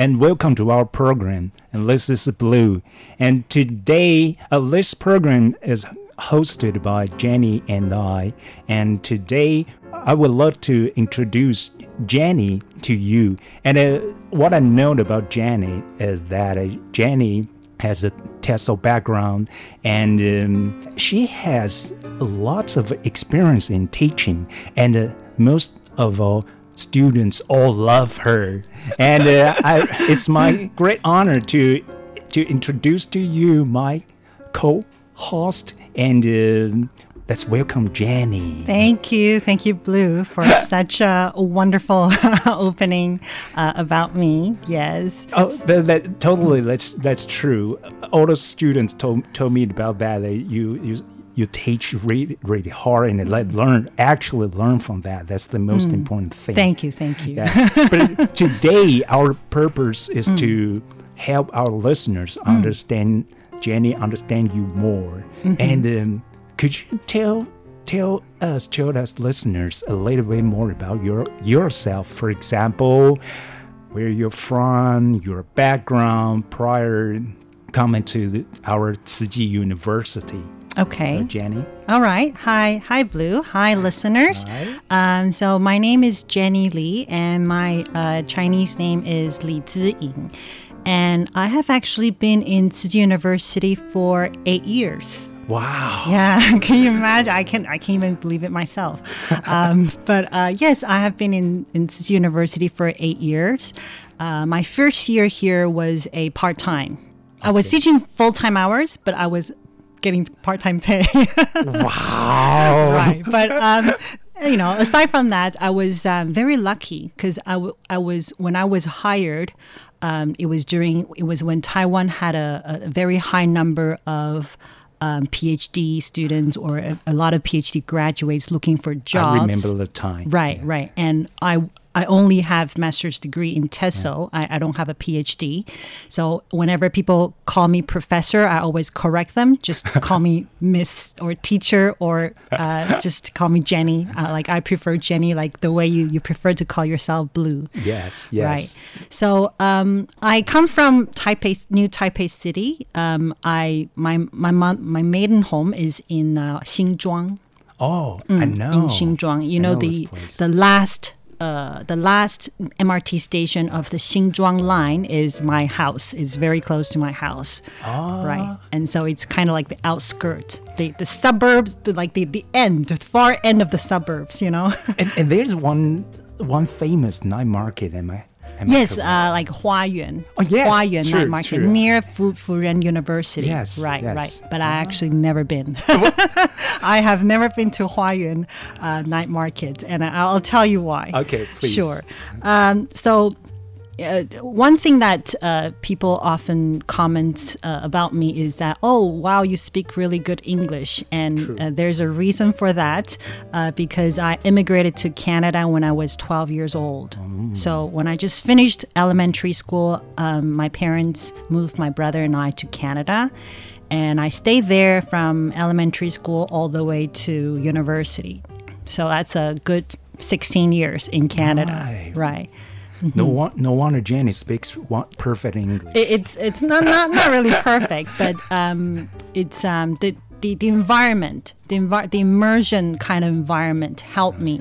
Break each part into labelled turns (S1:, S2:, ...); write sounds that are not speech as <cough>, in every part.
S1: and welcome to our program. And this is Blue. And today, uh, this program is hosted by Jenny and I. And today, I would love to introduce Jenny to you. And uh, what I know about Jenny is that uh, Jenny has a TESOL background and um, she has lots of experience in teaching. And uh, most of all, students all love her, and uh, I, it's my great honor to to introduce to you my co-host and. Uh, let's welcome Jenny.
S2: Thank you. Thank you, Blue, for <laughs> such a wonderful <laughs> opening uh, about me. Yes.
S1: Oh, that, that, totally. That's that's true. All the students told, told me about that. That you, you you teach really, really hard and let learn actually learn from that. That's the most mm. important thing.
S2: Thank you, thank you.
S1: Yeah. but <laughs> today our purpose is mm. to help our listeners mm. understand Jenny, understand you more. Mm-hmm. And um, could you tell tell us, tell us listeners a little bit more about your yourself? For example, where you're from, your background prior coming to the, our Tzu Chi University.
S2: Okay.
S1: So, Jenny.
S2: All right. Hi. Hi, Blue. Hi, listeners. Hi. Um, so, my name is Jenny Lee, and my uh, Chinese name is Li Ziying. And I have actually been in Chi University for eight years.
S1: Wow.
S2: Yeah, <laughs> can you imagine? I can't. I can't even believe it myself. <laughs> Um, but uh, yes, I have been in in Chi University for eight years. Uh, my first year here was a part time. Okay. I was teaching full time hours, but I was getting part time pay. <laughs>
S1: wow.
S2: Right. But, um, you know, aside from that, I was um, very lucky because I, w- I was, when I was hired, um, it was during, it was when Taiwan had a, a very high number of um, PhD students or a, a, lot of PhD graduates looking for jobs.
S1: I remember the time.
S2: Right, yeah. right. And I I only have master's degree in TESOL. I, I, don't have a PhD. So whenever people call me professor, I always correct them. Just <laughs> call me Miss or teacher or uh, just call me Jenny. Uh, like I prefer Jenny, like the way you, you prefer to call yourself Blue.
S1: Yes, yes.
S2: Right. So um, I come from Taipei, New Taipei City. Um, I my my my maiden home is in uh, Xinzhuang.
S1: Oh, mm, I know.
S2: In Xinzhuang, you know, know the the last uh, the last MRT station of the Xinzhuang line is my house. It's very close to my house,
S1: ah.
S2: right? And so it's kind of like the outskirt, the the suburbs, the, like the the end, the far end of the suburbs, you know. <laughs>
S1: and, and there's one one famous night market. Am I
S2: yes, uh, like Huayuan.
S1: Oh, yes.
S2: Huayuan
S1: true,
S2: Night Market
S1: true.
S2: near Fu Furen University.
S1: Yes.
S2: Right,
S1: yes.
S2: right. But I actually never been. <laughs> <laughs> I have never been to Huayuan uh, Night Market, and I'll tell you why.
S1: Okay, please.
S2: Sure. Um, so uh, one thing that uh, people often comment uh, about me is that, oh, wow, you speak really good English. And uh, there's a reason for that uh, because I immigrated to Canada when I was 12 years old. So when I just finished elementary school, um, my parents moved my brother and I to Canada. And I stayed there from elementary school all the way to university. So that's a good 16 years in Canada.
S1: Right.
S2: right.
S1: No, one, no wonder Jenny speaks perfect English.
S2: It's it's not, not not really perfect, but um, it's um, the, the the environment, the envi- the immersion kind of environment helped me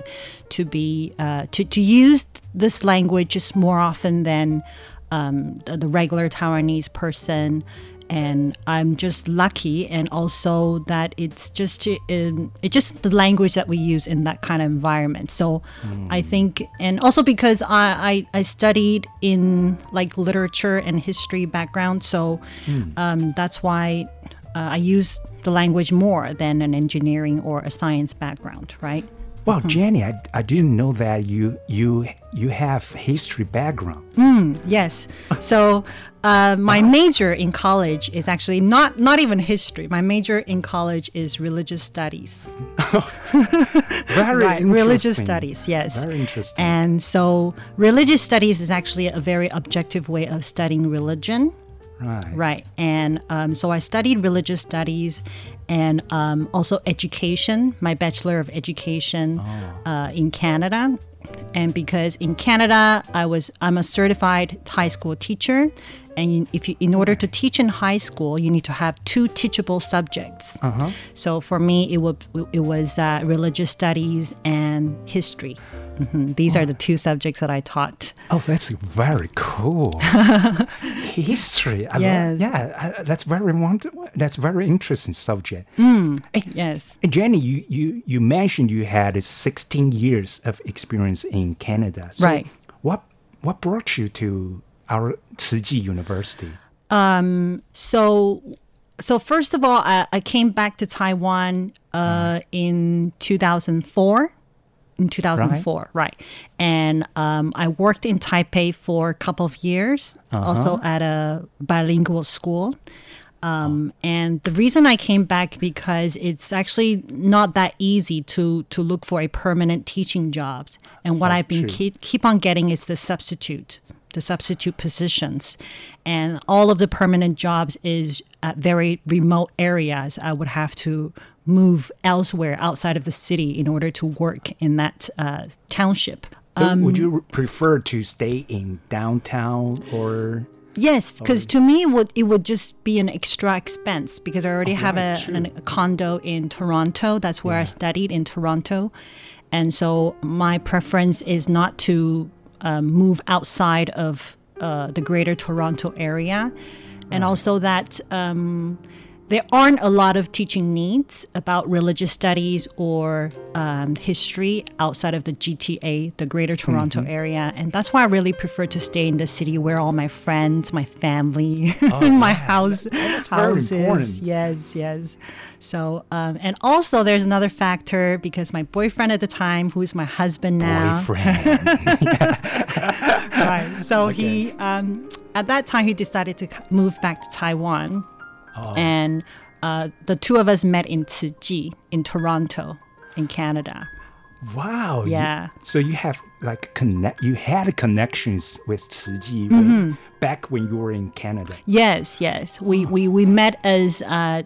S2: to be uh, to to use this language just more often than um, the, the regular Taiwanese person. And I'm just lucky, and also that it's just in, it's just the language that we use in that kind of environment. So I think, and also because I, I, I studied in like literature and history background, so um, that's why uh, I use the language more than an engineering or a science background, right?
S1: Wow, Jenny, I, I didn't know that you you you have history background.
S2: Yes. So uh, my major in college is actually not not even history. My major in college is religious studies. <laughs>
S1: Very
S2: right, religious studies. Yes.
S1: Very interesting.
S2: And so religious studies is actually a very objective way of studying religion.
S1: right.
S2: Right. And um, so I studied religious studies and um, also education, my Bachelor of Education uh, in Canada. And because in Canada, I was I'm a certified high school teacher, and if you in order to teach in high school, you need to have two teachable subjects.
S1: Uh-huh.
S2: So for me, it was it was uh, religious studies and history. Mhm. These are the two subjects that I taught.
S1: Oh, that's very cool. <laughs> History. I love-
S2: Yes.
S1: yeah, that's very That's very interesting subject.
S2: Yes.
S1: Hey, Jenny, you, you, you mentioned you had 16 years of experience in Canada. So
S2: Right.
S1: What what brought you to our Tzu University?
S2: Um, So, so first of all, I, I came back to Taiwan uh, in 2004. In 2004, right? And um, I worked in Taipei for a couple of years, also at a bilingual school. Um, And the reason I came back because it's actually not that easy to to look for a permanent teaching jobs. And what
S1: Oh,
S2: I've been keep, keep on getting is the substitute, the substitute positions, and all of the permanent jobs is at very remote areas. I would have to move elsewhere outside of the city in order to work in that uh, township.
S1: Uh, Would
S2: Um,
S1: you prefer to stay in downtown or?
S2: Yes, because to me, it would it would just be an extra expense because I already have
S1: right,
S2: a, an, a condo in Toronto. That's where I studied in Toronto, and so my preference is not to um, move outside of uh, the Greater Toronto area, and also that. Um, there aren't a lot of teaching needs about religious studies or um, history outside of the GTA, the Greater Toronto area, and that's why I really prefer to stay in the city where all my friends, my family, <laughs> my house, houses.
S1: important.
S2: Yes, yes. So, um, and also there's another factor because my boyfriend at the time, who's my husband now,
S1: Boyfriend. <laughs>
S2: right? So he, um, at that time, he decided to move back to Taiwan, and uh, the two of us met in Tzu in Toronto, in Canada.
S1: wow. you-
S2: Yeah.
S1: so you have like connect. You had connections with Tzu
S2: Mm-hmm.
S1: back when you were in Canada.
S2: Yes, yes. We we, we met as uh,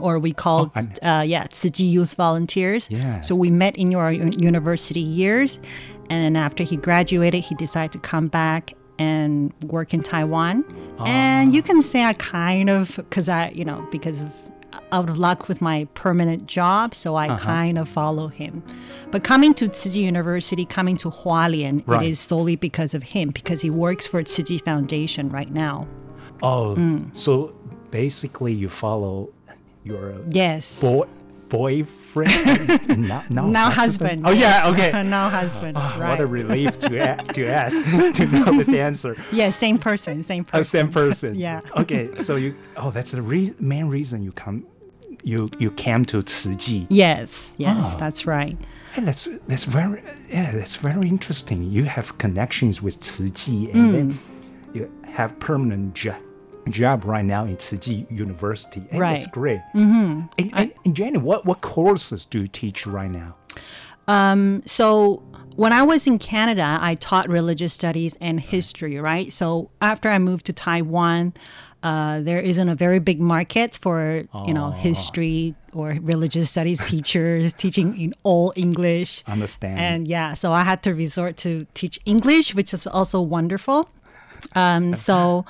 S2: or we called
S1: Oh,
S2: uh, yeah Tzu Youth Volunteers.
S1: Yeah.
S2: So we met in your university years, and then after he graduated, he decided to come back and work in Taiwan. And you can say I kind of because I you know because of out of luck with my permanent job, so I
S1: Uh-huh.
S2: kind of follow him. But coming to Tzu University, coming to Hualien,
S1: Right.
S2: it is solely because of him because he works for Tzu Foundation right now.
S1: Oh,
S2: Mm.
S1: so basically you follow your
S2: Yes.
S1: boy boyfriend <laughs> now, now,
S2: now husband.
S1: Oh yeah, okay. <laughs>
S2: now husband. right.
S1: What a relief to a- <laughs> to ask to know this answer.
S2: yeah, same person, same person.
S1: Oh, same person.
S2: Yeah.
S1: Okay, so you. Oh, that's the re- main reason you come you you came to Tzu Chi.
S2: Yes, yes,
S1: Ah.
S2: that's right.
S1: And that's that's very yeah, that's very interesting. You have connections with Tzu Chi, and then you have permanent job job right now in Tzu Chi University. And That's
S2: Right.
S1: great. Mm-hmm. And, and, and Jenny, what what courses do you teach right now?
S2: Um, so when I was in Canada, I taught religious studies and history, right? So after I moved to Taiwan, uh, there isn't a very big market for you know history or religious studies teachers <laughs> teaching in all English.
S1: Understand.
S2: And yeah, so I had to resort to teach English, which is also wonderful. Um, so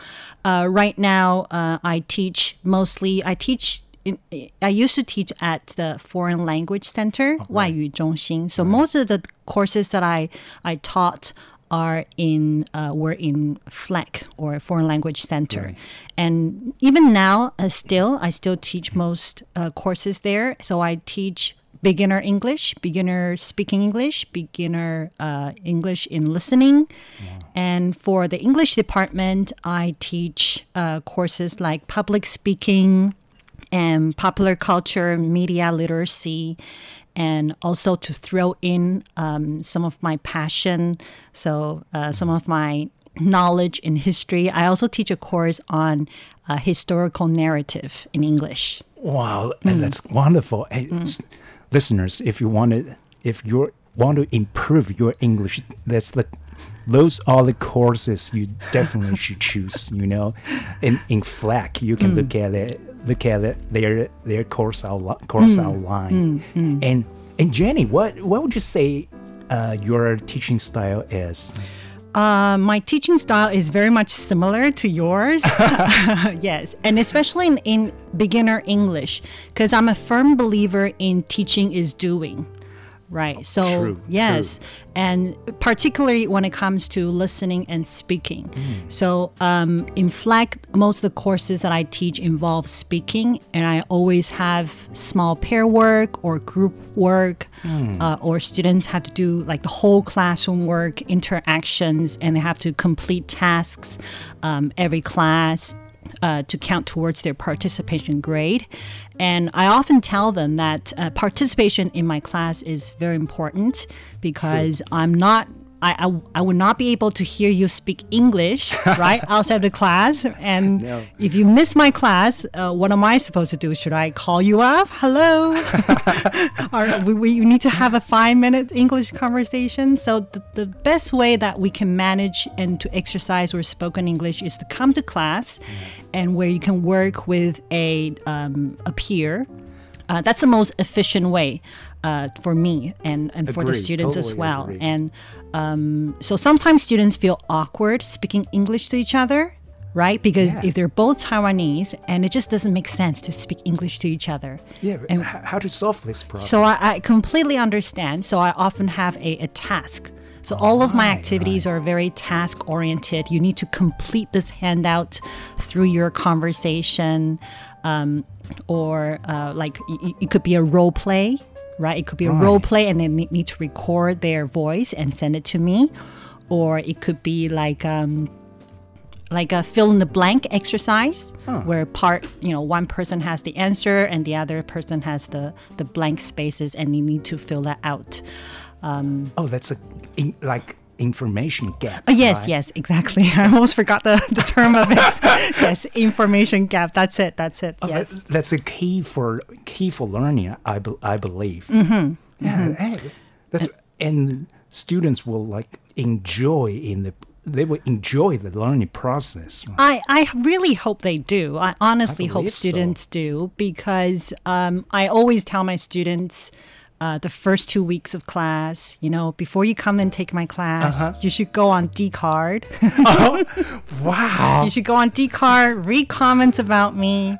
S2: uh, right now, uh, I teach mostly. I teach. In, I used to teach at the Foreign Language Center, 外语中心. So most of the courses that I I taught are in uh, were in FLEC or Foreign Language Center, and even now, uh, still I still teach most uh, courses there. So I teach beginner English, beginner speaking English, beginner uh, English in listening. And for the English department, I teach uh, courses like public speaking and popular culture, media literacy, and also to throw in um, some of my passion. So, uh, some of my knowledge in history. I also teach a course on uh, historical narrative in English.
S1: Wow, and that's wonderful. S- listeners, if you want to, if you want to improve your English, that's the those are the courses you definitely <laughs> should choose. You know, in in FLAC, you can look hmm. at it, look at it, their their course outline, course hmm. outline, hmm. and and Jenny, what what would you say uh, your teaching style is?
S2: Uh, my teaching style is very much similar to yours. <laughs> <laughs> yes, and especially in, in beginner English, because I'm a firm believer in teaching is doing. Right. So,
S1: True,
S2: yes. And particularly when it comes to listening and speaking.
S1: Mm.
S2: So, um, in FLAC, most of the courses that I teach involve speaking, and I always have small pair work or group work,
S1: Mm.
S2: uh, or students have to do like the whole classroom work, interactions, and they have to complete tasks um, every class uh, to count towards their participation grade. And I often tell them that uh, participation in my class is very important because I'm not. I, I, I would not be able to hear you speak English, <laughs> right, outside the class. And
S1: No.
S2: if you miss my class, uh, what am I supposed to do? Should I call you up? Hello? <laughs> or we, we need to have a five minute English conversation. So, the, the best way that we can manage and to exercise our spoken English is to come to class and where you can work with a, um, a peer. Uh, that's the most efficient way uh, for me and, and for the students as well.
S1: agree.
S2: And um, so sometimes students feel awkward speaking English to each other, right? Because
S1: Yeah.
S2: if they're both Taiwanese and it just doesn't make sense to speak English to each other.
S1: Yeah,
S2: And-
S1: how to solve this problem?
S2: So I, I completely understand. So I often have a, a task. So all of my
S1: Right,
S2: activities are very task oriented. You need to complete this handout through your conversation, um, or uh, like it could be a role play, right? It could be a role play, and they need to record their voice and send it to me, or it could be like. Um, like a fill in the blank exercise where part you know one person has the answer and the other person has the the blank spaces and you need to fill that out
S1: oh, that's a like information gap.
S2: oh, yes
S1: right?
S2: yes exactly <laughs> i almost forgot the, the term of it <laughs> yes information gap that's it that's it
S1: Oh,
S2: yes
S1: that's, that's a key for key for learning. I, be, I believe. Mm-hmm. Yeah, hey, that's and students will like enjoy in the they will enjoy the learning process.
S2: I, I really hope they do. I honestly hope
S1: believe so.
S2: students do because um, I always tell my students uh, the first two weeks of class, you know, before you come and take my class,
S1: Uh-huh.
S2: you should go on Dcard. <laughs>
S1: Wow.
S2: you should go on Dcard, read comments about me.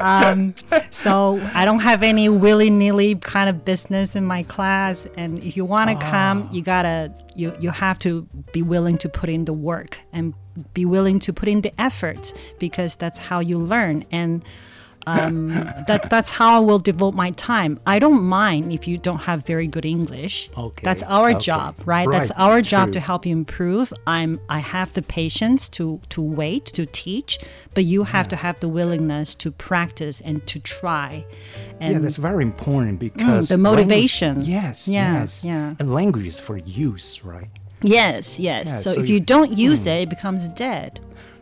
S2: Um, so I don't have any willy nilly kind of business in my class. And if you want to come, you gotta you you have to be willing to put in the work and be willing to put in the effort because that's how you learn. And um, that that's how I will devote my time. I don't mind if you don't have very good English.
S1: Okay,
S2: That's our
S1: okay.
S2: job, right? That's
S1: Right,
S2: our job
S1: true.
S2: to help you improve. I'm I have the patience to to wait to teach, but you have to have the willingness to practice and to try. And
S1: yeah, that's very important because
S2: the
S1: language-
S2: motivation.
S1: yes,
S2: Yeah,
S1: yes,
S2: yeah.
S1: And language is for use, right?
S2: yes, yes.
S1: Yeah,
S2: so,
S1: so
S2: if
S1: you-
S2: you don't use it, it becomes dead.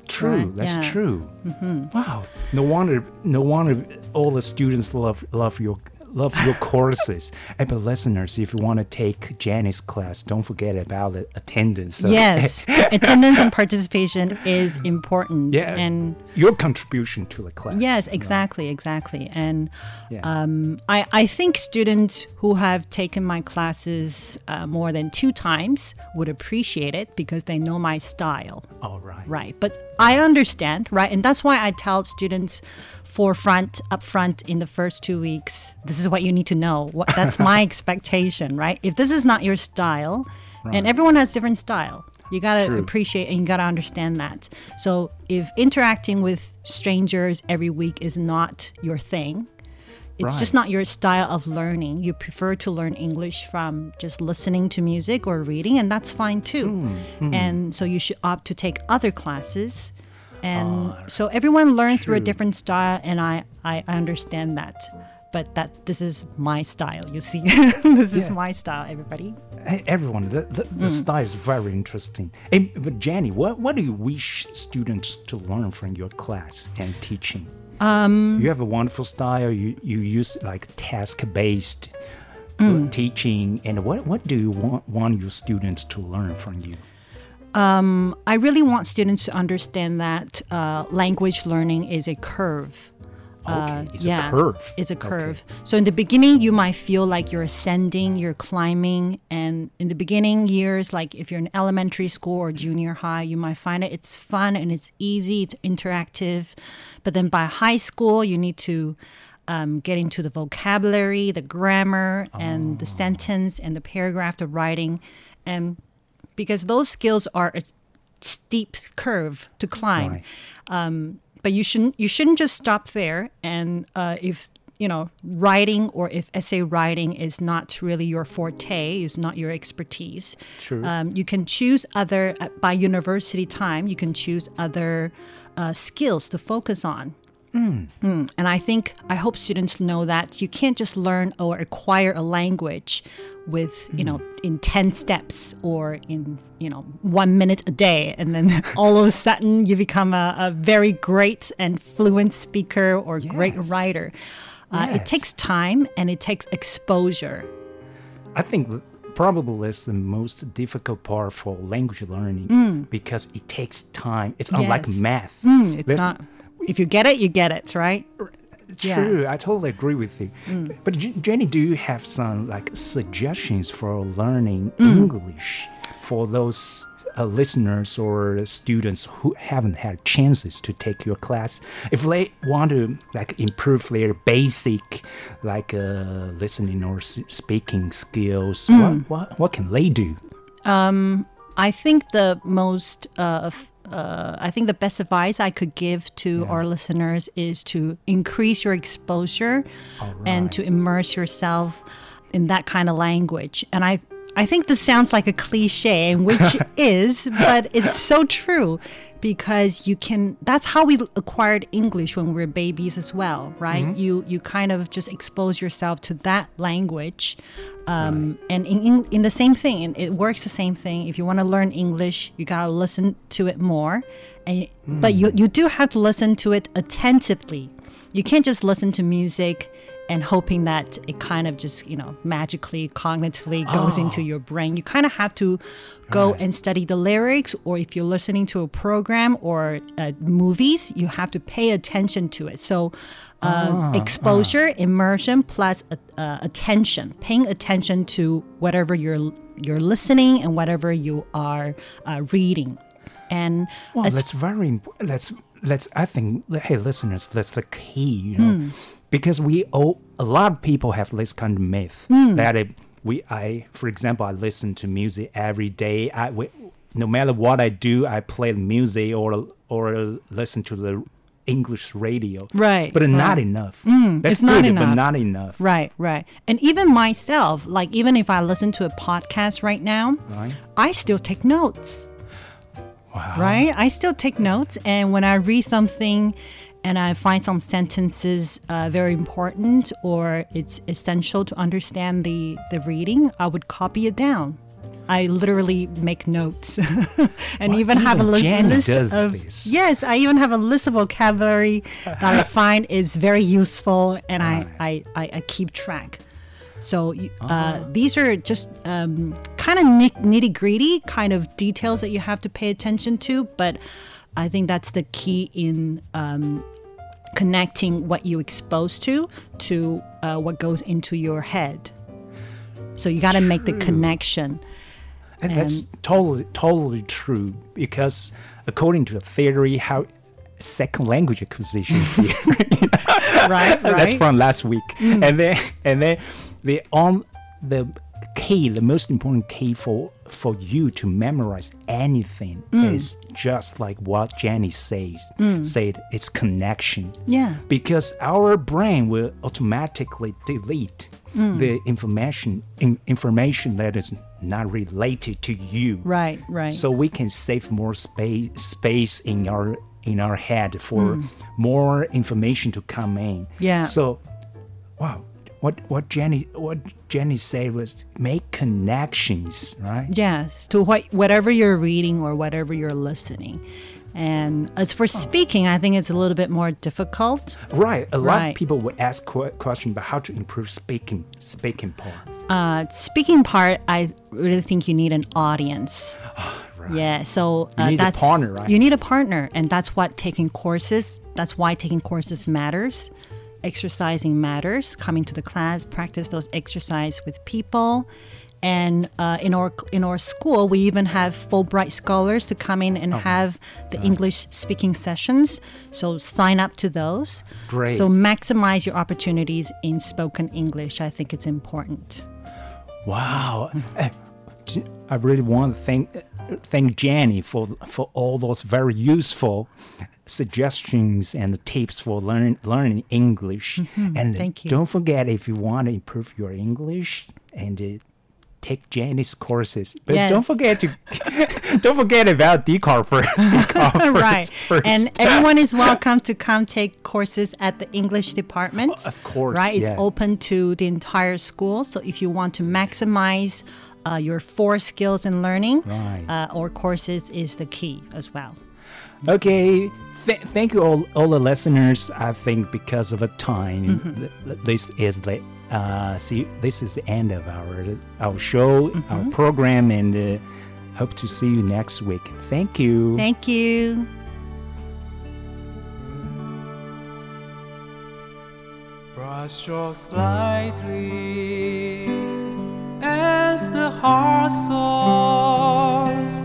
S1: True,
S2: Right,
S1: that's
S2: yeah.
S1: true. Mm-hmm. Wow, no wonder, no wonder all the students love love your love your courses. <laughs> and but listeners, if you want to take Janice's class, don't forget about the attendance. So- <laughs>
S2: Yes, attendance and participation is important.
S1: yeah,
S2: and
S1: your contribution to the class.
S2: Yes,
S1: you know.
S2: exactly, exactly. And
S1: Yeah.
S2: um, I, I think students who have taken my classes uh, more than two times would appreciate it because they know my style.
S1: All right.
S2: Right. But I understand, right? And that's why I tell students forefront, up front in the first two weeks, this is what you need to know. What, that's my <laughs> expectation, right? If this is not your style, and everyone has different style. You gotta
S1: True.
S2: appreciate and you gotta understand that. So if interacting with strangers every week is not your thing, it's just not your style of learning. You prefer to learn English from just listening to music or reading, and that's fine too.
S1: Hmm,
S2: And so you should opt to take other classes. And so everyone learns through a different style, and I, I understand that. But that this is my style, you see. <laughs> this is my style, everybody.
S1: Hey, everyone, the, the,
S2: Mm.
S1: the style is very interesting. Hey, but Jenny, what, what do you wish students to learn from your class and teaching? Um, you have a wonderful style. You, you use like task based
S2: Mm.
S1: teaching. And what, what do you want, want your students to learn from you?
S2: I really want students to understand that uh, language learning is a curve.
S1: Okay, it's
S2: Uh, yeah,
S1: a curve.
S2: It's a
S1: Okay.
S2: curve. So in the beginning, you might feel like you're ascending, you're climbing, and in the beginning years, like if you're in elementary school or junior high, you might find it it's fun and it's easy, it's interactive. But then by high school, you need to um, get into the vocabulary, the grammar, and
S1: Oh.
S2: the sentence and the paragraph, the writing, and because those skills are a steep curve to climb
S1: Right.
S2: um, but you shouldn't you shouldn't just stop there and uh, if you know writing or if essay writing is not really your forte is not your expertise
S1: True.
S2: um, you can choose other uh, by university time you can choose other uh, skills to focus on Mm, And I think, I hope students know that you can't just learn or acquire a language with, you know, in 10 steps or in, you know, one minute a day. And then <laughs> all of a sudden you become a, a very great and fluent speaker or great writer. Uh, It takes time and it takes exposure.
S1: I think probably is the most difficult part for language learning because it takes time. It's unlike
S2: Mm. Yes.
S1: math.
S2: Mm, it's
S1: There's-
S2: not, if you get it, you get it, right? Yeah. Mm.
S1: True, I totally agree with you. But Jenny, do you have some like suggestions for learning
S2: Mm.
S1: English for those uh, listeners or students who haven't had chances to take your class? If they want to like improve their basic like uh, listening or s- speaking skills,
S2: Mm.
S1: what, what what can they do?
S2: I think the most, uh, uh, I think the best advice I could give to our listeners is to increase your exposure and to immerse yourself in that kind of language. And I, I think this sounds like a cliche, which <laughs> is, but it's so true because you can. That's how we acquired English when we were babies as well, right? You you kind of just expose yourself to that language, um, and in, in in the same thing, it works the same thing. If you want to learn English, you gotta listen to it more, and but you you do have to listen to it attentively. You can't just listen to music and hoping that it kind of just you know magically cognitively goes into your brain you kind of have to go and study the lyrics or if you're listening to a program or uh, movies you have to pay attention to it so uh, exposure immersion plus uh, uh, attention paying attention to whatever you're you're listening and whatever you are uh, reading and
S1: Well, that's very important. That's that's. I think. Hey, listeners, that's the key. You know,
S2: Hmm.
S1: Because we all a lot of people have this kind of myth
S2: Hmm.
S1: that it, we. I, for example, I listen to music every day. I, we, no matter what I do, I play the music or or listen to the English radio.
S2: Right.
S1: But not enough.
S2: Mm,
S1: That's
S2: it's not enough.
S1: but not enough.
S2: Right, right. And even myself, like even if I listen to a podcast right now,
S1: Right.
S2: I still take notes.
S1: Wow.
S2: Right? I still take notes. And when I read something and I find some sentences uh, very important or it's essential to understand the, the reading, I would copy it down. I literally make notes. <laughs> And
S1: Well,
S2: even have a li- list of
S1: this.
S2: yes I even have a list of vocabulary that I <laughs> find is very useful and I, I, I, I keep track. So uh, these are just um, kind of nitty gritty kind of details that you have to pay attention to, but I think that's the key in um, connecting what you expose to to uh, what goes into your head. So you got to make the connection.
S1: And that's totally totally true because according to the theory, how second language acquisition <laughs> theory,
S2: right, <laughs>
S1: that's from last week, and then and then the on the key, the most important key for for you to memorize anything
S2: Mm.
S1: is just like what Jenny says.
S2: Mm.
S1: Said it's connection.
S2: Yeah.
S1: Because our brain will automatically delete
S2: Mm.
S1: the information in, information that is not related to you.
S2: Right, right.
S1: So we can save more space space in our in our head for
S2: Mm.
S1: more information to come in.
S2: Yeah.
S1: So, wow, what what Jenny what Jenny said was make connections, right?
S2: Yes, to what whatever you're reading or whatever you're listening. And as for speaking, I think it's a little bit more difficult.
S1: Right. A lot
S2: Right.
S1: of people will ask que- question about how to improve speaking speaking part.
S2: Uh, speaking part, I really think you need an audience. <sighs> Right. Yeah, so
S1: You
S2: uh,
S1: need a
S2: that's
S1: partner, right?
S2: You need a partner, and that's what taking courses. That's why taking courses matters. Exercising matters. Coming to the class, practice those exercise with people, and uh, in our in our school, we even have Fulbright scholars to come in and
S1: Oh,
S2: have the English speaking sessions. So sign up to those.
S1: Great.
S2: So maximize your opportunities in spoken English. I think it's important.
S1: Wow. I really want to thank thank Jenny for for all those very useful suggestions and tips for learning learning English.
S2: Mhm,
S1: And
S2: thank you.
S1: don't forget if you want to improve your English and uh, take Jenny's courses. But don't forget to <laughs> don't forget about for Dcard <laughs> <laughs>
S2: right.
S1: first.
S2: And everyone is welcome to come take courses at the English department.
S1: Of course,
S2: Right. It's
S1: yeah.
S2: open to the entire school. So if you want to maximize uh, your four skills in learning,
S1: Right.
S2: uh, our courses is the key as well.
S1: Okay. Th- thank you all, all the listeners. I think because of a time,
S2: Mhm.
S1: th- th- this is the uh, see this is the end of our our show, our program, and uh, hope to see you next week. Thank you.
S2: Thank you.
S3: Brush strokes lightly as the heart soars.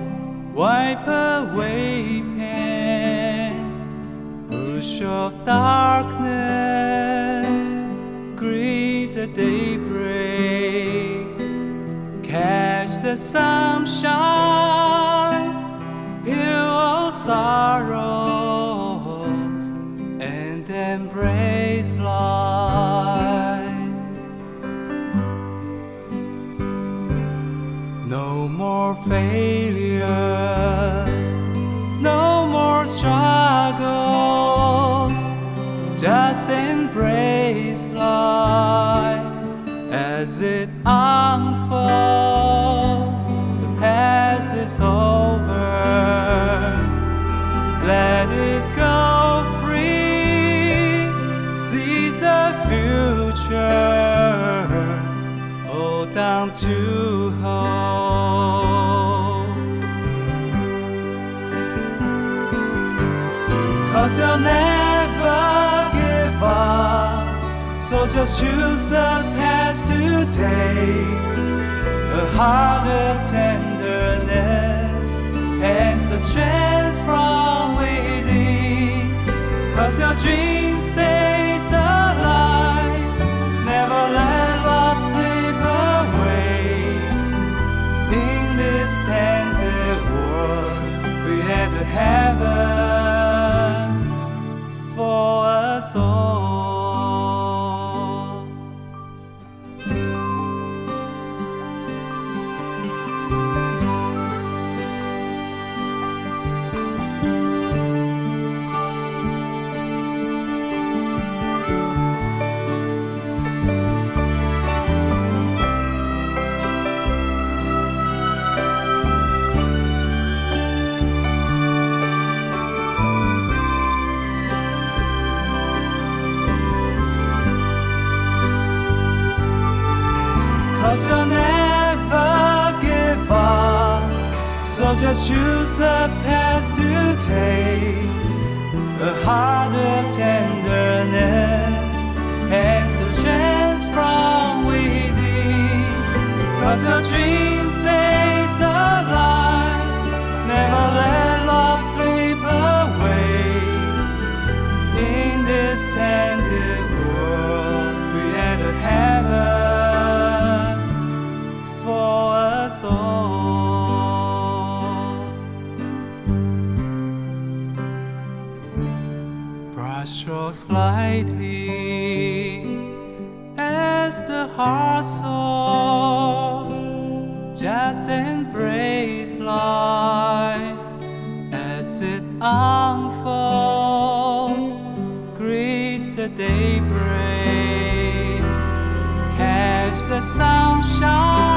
S3: Wipe away pain, off darkness, greet the daybreak, catch the sunshine, heal all sorrows, and embrace life. No more failures, Just embrace life as it unfolds. The past is over. Let it go free. Seize the future. Hold on to hope. Cause you'll never So just choose the past today. A heart of tenderness and the strength from within. Cause your dreams stays alive. Never let love slip away. In this tender world, create a heaven lightly as the heart soars. Just embrace life as it unfolds. Greet the daybreak, catch the sunshine,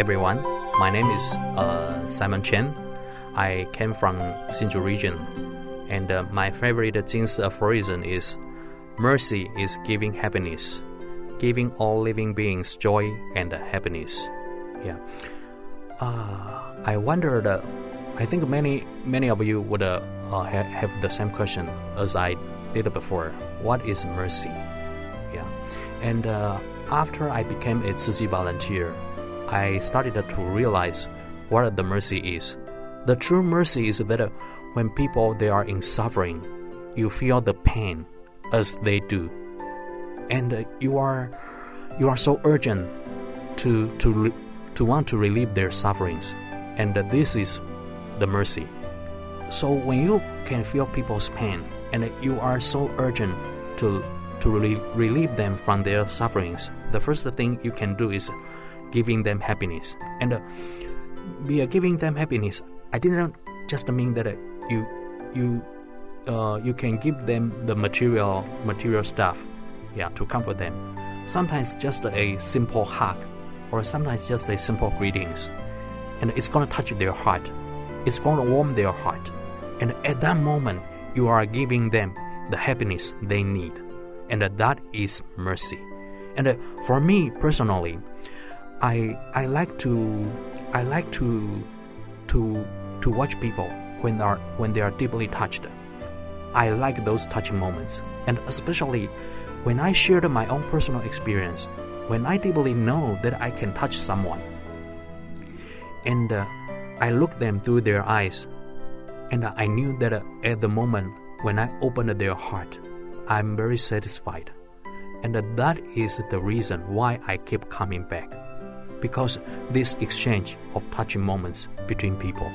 S4: everyone. My name is uh, Simon Chen. I came from Hsinchu region, and uh, my favorite Jing Si aphorism is "Mercy is giving happiness, giving all living beings joy and happiness." Yeah. Uh, I wondered. Uh, I think many many of you would uh, uh, ha- have the same question as I did before. What is mercy? Yeah. And uh, after I became a Tzu Chi volunteer, I started to realize what the mercy is. The true mercy is that when people they are in suffering, you feel the pain as they do, and uh, you are you are so urgent to to to want to relieve their sufferings, and this is the mercy. So when you can feel people's pain, and you are so urgent to to relieve them from their sufferings, the first thing you can do is giving them happiness. And uh, we are giving them happiness. I didn't just mean that uh, you you uh, you can give them the material material stuff, yeah, to comfort them. Sometimes just a simple hug, or sometimes just a simple greetings, and it's gonna touch their heart. It's gonna warm their heart, and at that moment you are giving them the happiness they need, and that is mercy. And uh, for me personally, I I like to I like to to to watch people when are when they are deeply touched. I like those touching moments, and especially when I shared my own personal experience, when I deeply know that I can touch someone, and uh, I look them through their eyes, and I knew that uh, at the moment when I opened their heart, I'm very satisfied, and uh, that is the reason why I keep coming back because this exchange of touching moments between people.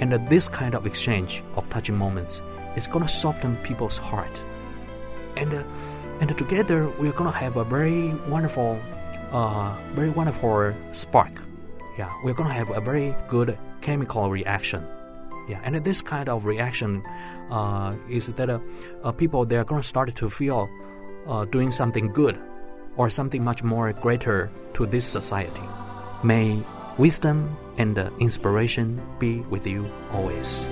S4: And this kind of exchange of touching moments is going to soften people's heart. And uh, and together we're going to have a very wonderful uh, very wonderful spark. Yeah we're going to have a very good chemical reaction. Yeah and this kind of reaction uh, is that uh, uh, people they're going to start to feel uh, doing something good or something much more greater to this society. May wisdom and inspiration be with you always.